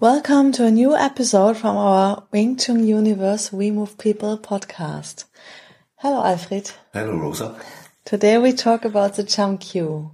Welcome to a new episode from our Wing Tsun Universe We Move People podcast. Hello, Alfred. Hello, Rosa. Today we talk about the Chum Kiu.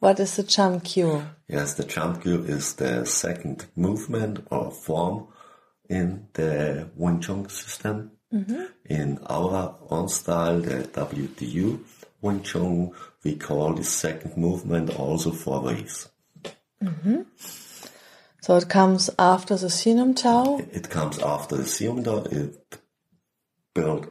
What is the Chum Kiu? Yes, the Chum Kiu is the second movement or form in the Wing Tsun system. Mm-hmm. In our own style, the WTU Wing Tsun, we call the second movement also four waves. Mm-hmm. So it comes after the Siu Nim Tao? It comes after the Siu Nim Tao. It build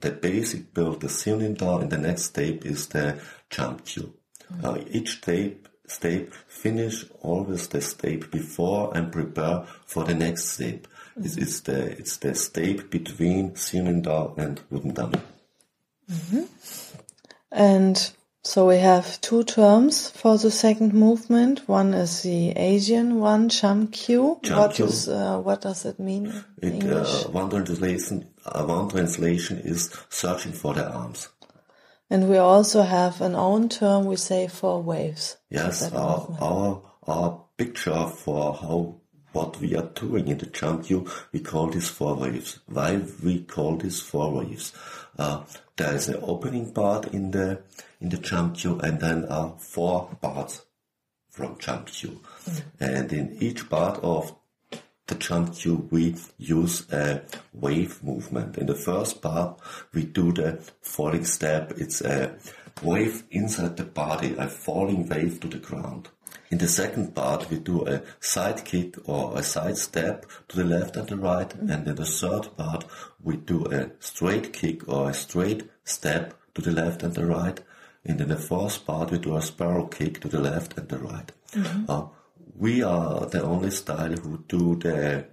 the basic build the Siu Nim Tao and the next step is the Chum Kiu. Mm-hmm. Uh, each step step finish always the step before and prepare for the next step. Mm-hmm. It's, it's, the it's the step between Sium Tao and Wooden Dummy. Mm-hmm. And so we have two terms for the second movement. One is the Asian one, Chum Kiu. What is uh, what does it mean? It, uh, one translation, uh, one translation is searching for the arms. And we also have an own term. We say four waves. Yes, our, our our picture for how what we are doing in the cue, we call this four waves. Why we call this four waves? Uh, there is an opening part in the in the Chum Kiu, and then uh, four parts from Chum Kiu. Mm. And in each part of the Chum Kiu, we use a wave movement. In the first part, we do the falling step. It's a wave inside the body, a falling wave to the ground. In the second part, we do a side kick or a side step to the left and the right. Mm. And in the third part, we do a straight kick or a straight step to the left and the right. And in the fourth part, we do a spiral kick to the left and the right. Mm-hmm. Uh, we are the only style who do the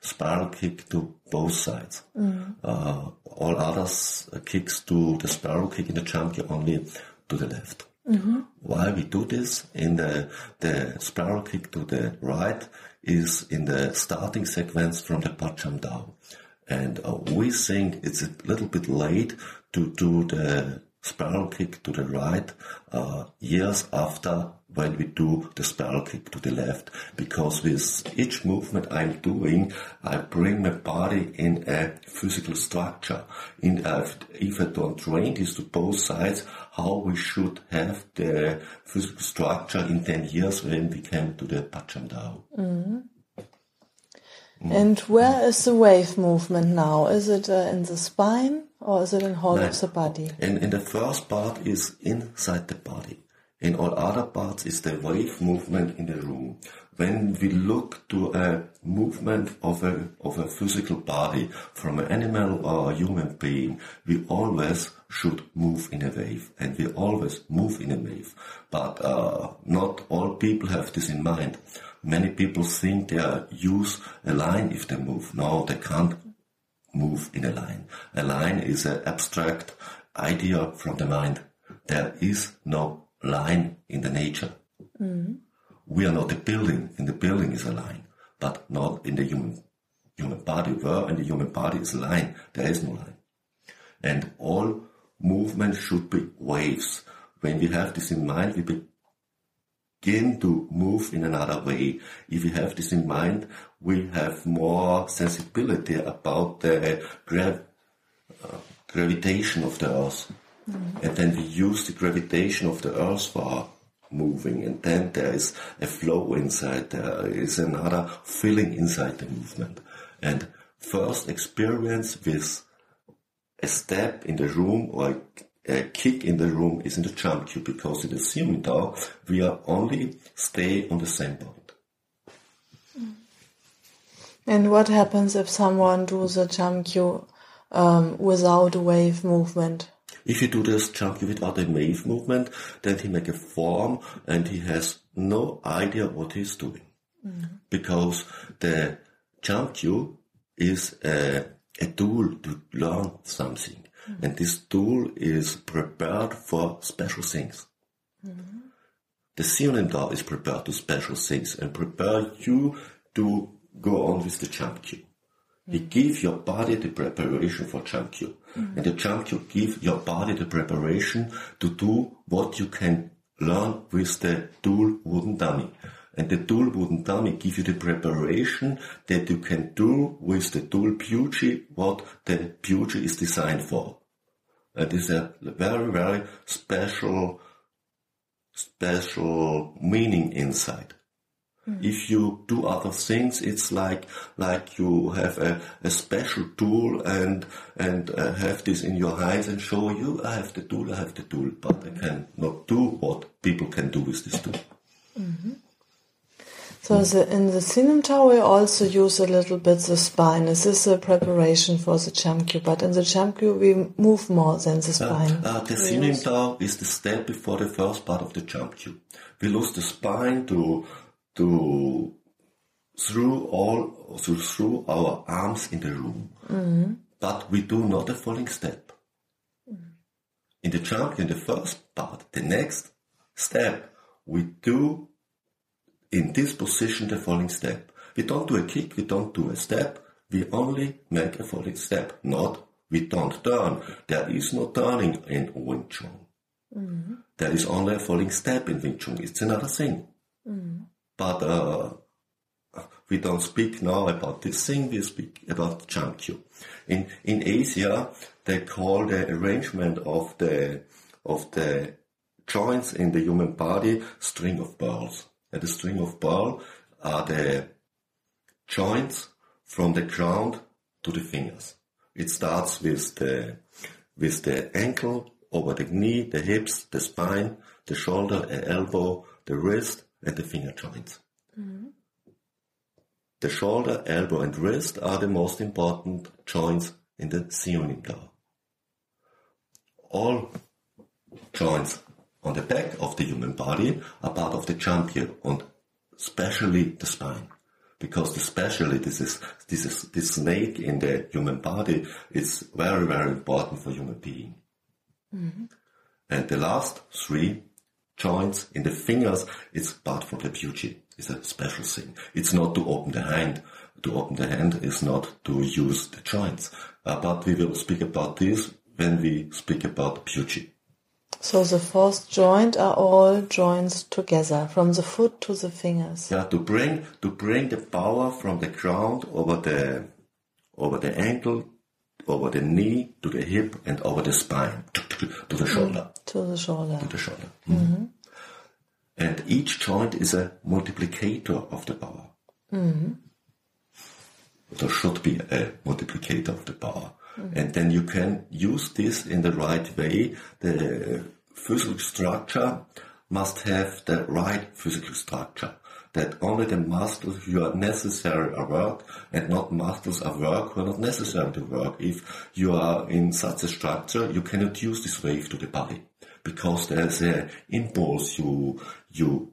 spiral kick to both sides. Mm-hmm. Uh, all others uh, kicks do the spiral kick in the jump only to the left. Mm-hmm. Why we do this in the the spiral kick to the right is in the starting sequence from the Pacham down. And uh, we think it's a little bit late to do the spiral kick to the right uh, years after when we do the spiral kick to the left because with each movement I'm doing I bring my body in a physical structure in uh, if I don't train this to both sides how we should have the physical structure in 10 years when we came to the Pacham Dao. Mm-hmm. Mm. And where is the wave movement now? Is it uh, in the spine or is it in whole of the body? And in the first part is inside the body. In all other parts is the wave movement in the room. When we look to a movement of a, of a physical body from an animal or a human being, we always should move in a wave and we always move in a wave. But uh, not all people have this in mind many people think they use a line if they move. No, they can't move in a line. A line is an abstract idea from the mind. There is no line in the nature. Mm-hmm. We are not a building. and the building is a line, but not in the human human body. Where in the human body is a line, there is no line. And all movement should be waves. When we have this in mind, we be, begin to move in another way. If we have this in mind, we have more sensibility about the grav uh, gravitation of the Earth. Mm. And then we use the gravitation of the Earth for moving. And then there is a flow inside, there is another feeling inside the movement. And first experience with a step in the room or a kick in the room is in the Chum Kiu because in the Siu Nim Tao we are only stay on the same point. And what happens if someone does a Chum Kiu um, without a wave movement? If you do this Chum Kiu without a wave movement, then he make a form and he has no idea what he's doing. Mm. Because the Chum Kiu is a, a tool to learn something. And this tool is prepared for special things. The Siu Nim Tao is prepared to special things and prepare you to go on with the jump. It give your body the preparation for Chum Kiu. And the jump give your body the preparation to do what you can learn with the tool wooden dummy. And the tool wooden dummy give you the preparation that you can do with the tool Puji what the Puji is designed for. And it's a very, very special, special meaning inside. If you do other things, it's like like you have a, a special tool and and uh, have this in your hands and show you I have the tool, I have the tool, but I can not do what people can do with this tool. So the, in the Siu Nim Tao we also use a little bit the spine. This is a preparation for the Chum Kiu, but in the Chum Kiu we move more than the spine. Uh, the Siu Nim Tao is the step before the first part of the Chum Kiu. We lose the spine to to through all through, through our arms in the room, but we do not a falling step. In the jump, in the first part, the next step, we do in this position the falling step. We don't do a kick, we don't do a step, we only make a falling step, not we don't turn. There is no turning in Wing Tsun. There is only a falling step in Wing Tsun. It's another thing. But uh, we don't speak now about this thing, we speak about cue. In, in Asia, they call the arrangement of the, of the joints in the human body string of pearls. And the string of pearl are the joints from the ground to the fingers. It starts with the, with the ankle, over the knee, the hips, the spine, the shoulder, the elbow, the wrist, and the finger joints. Mm-hmm. The shoulder, elbow, and wrist are the most important joints in the Siu Nim Tao. All joints on the back of the human body are part of the Chum Kiu, and especially the spine. Because especially this is this is this snake in the human body is very very important for human being. And the last three joints in the fingers, it's part from the beauty. It's a special thing. It's not to open the hand. To open the hand is not to use the joints. Uh, but we will speak about this when we speak about beauty. So the fourth joint are all joints together, from the foot to the fingers. Yeah, to bring to bring the power from the ground over the over the ankle, over the knee to the hip, and over the spine to the shoulder. To the shoulder. To the shoulder. Mhm. And each joint is a multiplicator of the power. Hmm. There should be a multiplicator of the power. And then you can use this in the right way. The physical structure must have the right physical structure. That only the muscles who are necessary are work and not muscles are work who are not necessary to work. If you are in such a structure, you cannot use this wave to the body because there's a impulse you, you,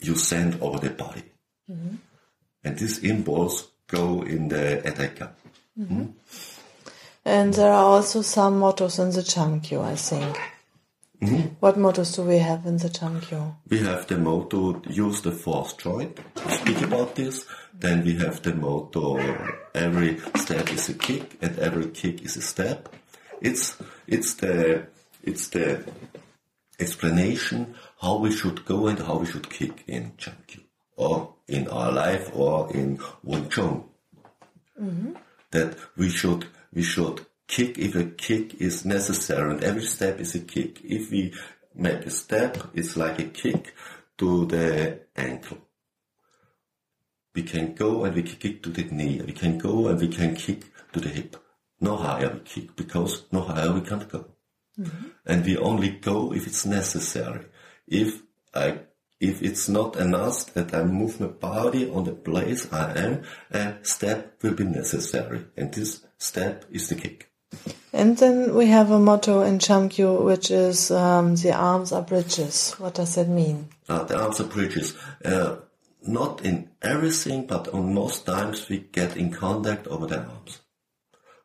you send over the body. Mm-hmm. And this impulse go in the attacker. Mm-hmm. And there are also some mottos in the Chum Kiu, I think. Mm-hmm. What mottos do we have in the Chum Kiu? We have the motto, use the fourth joint. Speak about this. Then we have the motto, every step is a kick and every kick is a step. It's, it's the, it's the explanation how we should go and how we should kick in Chum Kiu or in our life or in Wing Tsun. Mm-hmm. That we should, we should kick if a kick is necessary and every step is a kick. If we make a step, it's like a kick to the ankle. We can go and we can kick to the knee. We can go and we can kick to the hip. No higher we kick because no higher we can't go. Mm-hmm. And we only go if it's necessary. If I, if it's not enough that I move my body on the place I am, a step will be necessary. And this step is the kick. And then we have a motto in Chum Kiu, which is um, the arms are bridges. What does that mean? Uh, the arms are bridges. Uh, not in everything, but on most times we get in contact over the arms.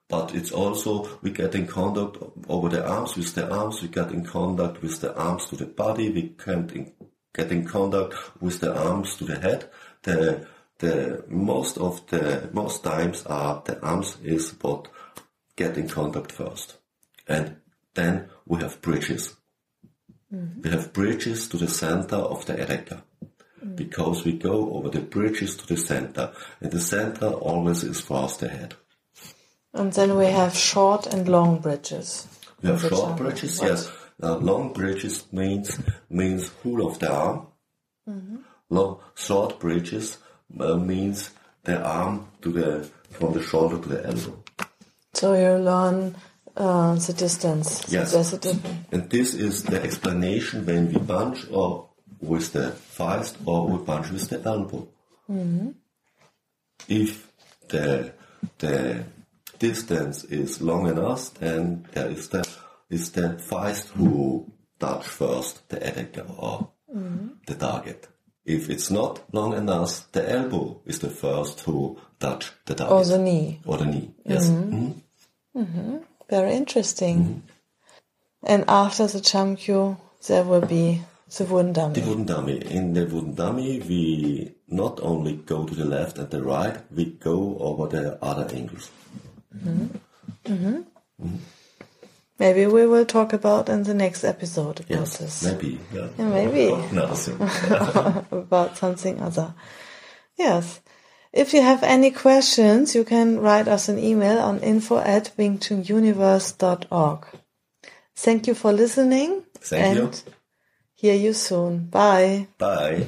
But it's also, we get in contact over the arms with the arms, we get in contact with the arms to the body, we can in, get in contact with the arms to the head. The, the most of the, most times are the arms is what get in contact first. And then we have bridges. Mm-hmm. We have bridges to the center of the erector because we go over the bridges to the center, and the center always is first ahead. And then we have short and long bridges. We have short bridges, yes. Long bridges means means whole of the arm. Mm-hmm. Long short bridges uh, means the arm to the from the shoulder to the elbow. So you learn uh, the distance. Yes. And this is the explanation when we punch or with the fist or we punch with the elbow. Mm-hmm. If the the distance is long enough, then there is the is the fist who touch first the erector or mm-hmm. the target. If it's not long enough, the elbow is the first who touch the target. Or the knee. Or the knee, yes. Mm-hmm. mm-hmm. Very interesting. Mm-hmm. And after the Chum Kiu, there will be the wooden dummy. The wooden dummy. In the wooden dummy, we not only go to the left and the right, we go over the other angles. Maybe we will talk about in the next episode about yes, this. Maybe. Yeah. yeah maybe. Nothing. about something other. Yes. If you have any questions, you can write us an email on info at wingtsununiverse.org. Thank you for listening. Thank and you. Hear you soon. Bye. Bye.